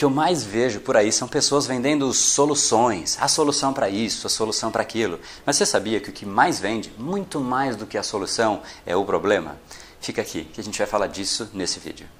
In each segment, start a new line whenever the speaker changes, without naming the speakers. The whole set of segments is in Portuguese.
que eu mais vejo por aí são pessoas vendendo soluções, a solução para isso, a solução para aquilo. Mas você sabia que o que mais vende, muito mais do que a solução, é o problema? Fica aqui que a gente vai falar disso nesse vídeo.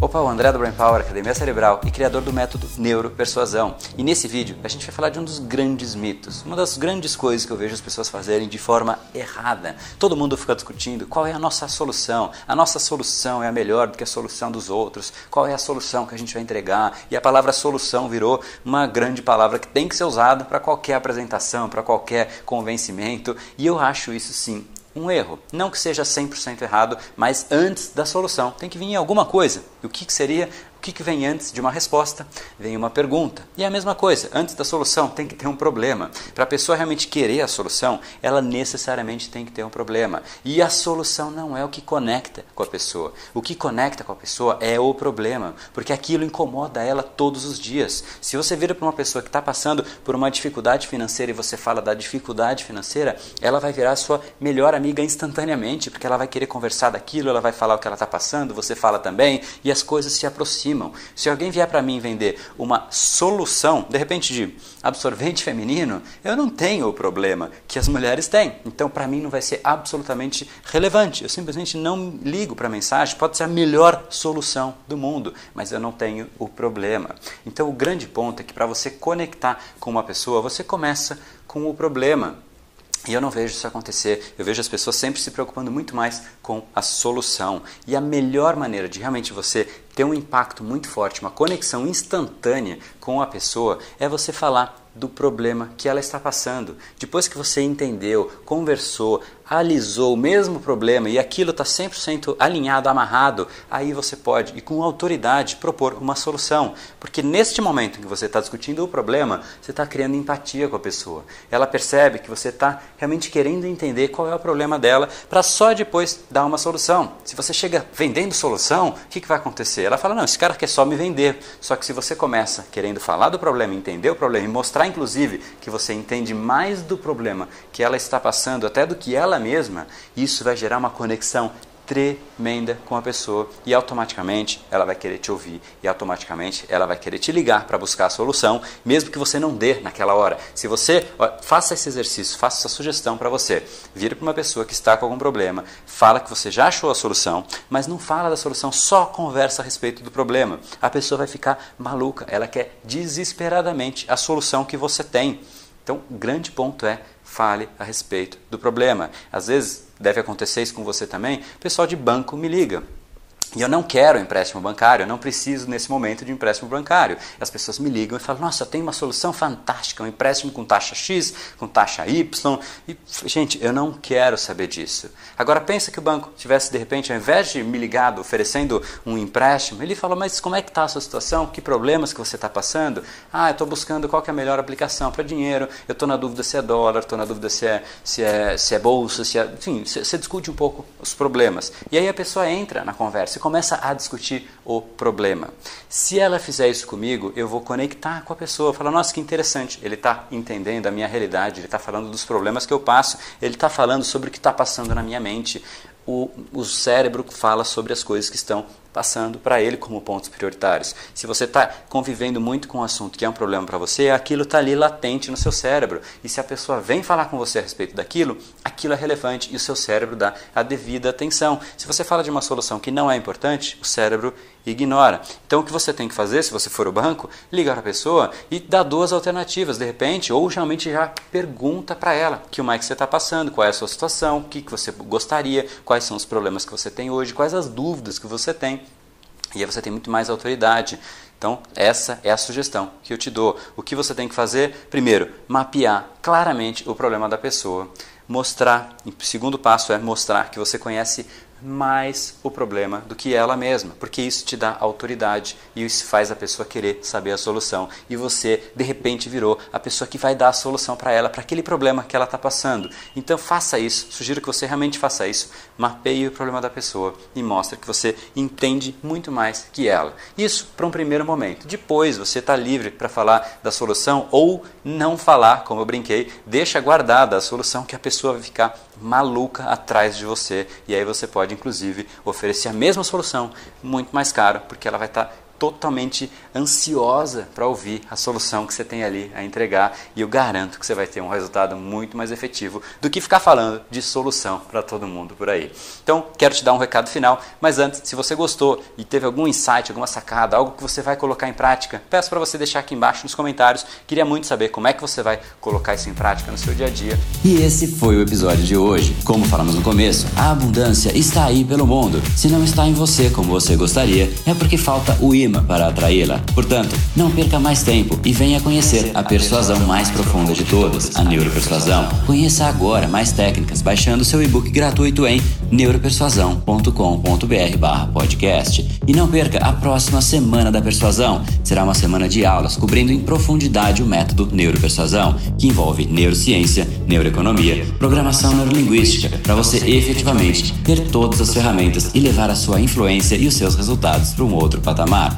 Opa, o André do Brain Power, Academia Cerebral e criador do método Neuropersuasão. E nesse vídeo a gente vai falar de um dos grandes mitos, uma das grandes coisas que eu vejo as pessoas fazerem de forma errada. Todo mundo fica discutindo qual é a nossa solução. A nossa solução é a melhor do que a solução dos outros. Qual é a solução que a gente vai entregar? E a palavra solução virou uma grande palavra que tem que ser usada para qualquer apresentação, para qualquer convencimento. E eu acho isso sim um erro. Não que seja 100% errado, mas antes da solução tem que vir alguma coisa. E o que, seria o que, que vem antes de uma resposta? Vem uma pergunta. E é a mesma coisa, antes da solução tem que ter um problema. Para a pessoa realmente querer a solução, ela necessariamente tem que ter um problema. E a solução não é o que conecta com a pessoa. O que conecta com a pessoa é o problema, porque aquilo incomoda ela todos os dias. Se você vira para uma pessoa que está passando por uma dificuldade financeira e você fala da dificuldade financeira, ela vai virar sua melhor amiga instantaneamente, porque ela vai querer conversar daquilo, ela vai falar o que ela está passando, você fala também, e as coisas se aproximam aproximam. Se alguém vier para mim vender uma solução, de repente de absorvente feminino, eu não tenho o problema que as mulheres têm. Então, para mim, não vai ser absolutamente relevante. Eu simplesmente não ligo para a mensagem. Pode ser a melhor solução do mundo, mas eu não tenho o problema. Então, o grande ponto é que para você conectar com uma pessoa, você começa com o problema. E eu não vejo isso acontecer. Eu vejo as pessoas sempre se preocupando muito mais com a solução. E a melhor maneira de realmente você ter um impacto muito forte, uma conexão instantânea com a pessoa, é você falar do problema que ela está passando. Depois que você entendeu, conversou, alisou o mesmo problema e aquilo está 100% alinhado, amarrado, aí você pode, e com autoridade, propor uma solução. Porque neste momento que você está discutindo o problema, você está criando empatia com a pessoa. Ela percebe que você está realmente querendo entender qual é o problema dela, para só depois dar uma solução. Se você chega vendendo solução, o que, que vai acontecer? Ela fala: não, esse cara quer só me vender. Só que se você começa querendo falar do problema, entender o problema e mostrar, inclusive, que você entende mais do problema que ela está passando, até do que ela mesma, isso vai gerar uma conexão tremenda com a pessoa e automaticamente ela vai querer te ouvir e automaticamente ela vai querer te ligar para buscar a solução, mesmo que você não dê naquela hora. Se você ó, faça esse exercício, faça essa sugestão para você, vira para uma pessoa que está com algum problema, fala que você já achou a solução, mas não fala da solução, só conversa a respeito do problema. A pessoa vai ficar maluca, ela quer desesperadamente a solução que você tem. Então, o grande ponto é fale a respeito do problema. Às vezes deve acontecer isso com você também, pessoal de banco me liga. E eu não quero empréstimo bancário, eu não preciso nesse momento de empréstimo bancário. As pessoas me ligam e falam: Nossa, eu tenho uma solução fantástica, um empréstimo com taxa X, com taxa Y. E, gente, eu não quero saber disso. Agora, pensa que o banco tivesse, de repente, ao invés de me ligado oferecendo um empréstimo, ele falou: Mas como é que está a sua situação? Que problemas que você está passando? Ah, eu estou buscando qual é a melhor aplicação para dinheiro, eu estou na dúvida se é dólar, estou na dúvida se é, se, é, se é bolsa, se é. Enfim, você discute um pouco os problemas. E aí a pessoa entra na conversa você começa a discutir o problema. Se ela fizer isso comigo, eu vou conectar com a pessoa, falar, nossa, que interessante, ele está entendendo a minha realidade, ele está falando dos problemas que eu passo, ele está falando sobre o que está passando na minha mente. O, o cérebro fala sobre as coisas que estão passando para ele como pontos prioritários. Se você está convivendo muito com um assunto que é um problema para você, aquilo está ali latente no seu cérebro. E se a pessoa vem falar com você a respeito daquilo, aquilo é relevante e o seu cérebro dá a devida atenção. Se você fala de uma solução que não é importante, o cérebro ignora. Então o que você tem que fazer, se você for o banco, ligar para a pessoa e dar duas alternativas, de repente, ou geralmente já pergunta para ela que o é que você está passando, qual é a sua situação, o que, que você gostaria, quais são os problemas que você tem hoje, quais as dúvidas que você tem. E aí você tem muito mais autoridade. Então, essa é a sugestão que eu te dou. O que você tem que fazer? Primeiro, mapear claramente o problema da pessoa. Mostrar, o segundo passo é mostrar que você conhece mais o problema do que ela mesma, porque isso te dá autoridade e isso faz a pessoa querer saber a solução. E você, de repente, virou a pessoa que vai dar a solução para ela, para aquele problema que ela está passando. Então, faça isso, sugiro que você realmente faça isso. Mapeie o problema da pessoa e mostre que você entende muito mais que ela. Isso para um primeiro momento. Depois, você está livre para falar da solução ou não falar, como eu brinquei, deixa guardada a solução que a pessoa vai ficar maluca atrás de você. E aí você pode inclusive oferecer a mesma solução muito mais caro porque ela vai estar tá totalmente ansiosa para ouvir a solução que você tem ali a entregar e eu garanto que você vai ter um resultado muito mais efetivo do que ficar falando de solução para todo mundo por aí. Então, quero te dar um recado final, mas antes, se você gostou e teve algum insight, alguma sacada, algo que você vai colocar em prática, peço para você deixar aqui embaixo nos comentários. Queria muito saber como é que você vai colocar isso em prática no seu dia a dia.
E esse foi o episódio de hoje. Como falamos no começo, a abundância está aí pelo mundo. Se não está em você como você gostaria, é porque falta o imã para atraí-la. Portanto, não perca mais tempo e venha conhecer a persuasão mais profunda de todas, a neuropersuasão. Conheça agora mais técnicas baixando seu e-book gratuito em neuropersuasão.com.br/podcast. E não perca a próxima semana da persuasão. Será uma semana de aulas cobrindo em profundidade o método neuropersuasão, que envolve neurociência, neuroeconomia, programação neurolinguística, para você efetivamente ter todas as ferramentas e levar a sua influência e os seus resultados para um outro patamar.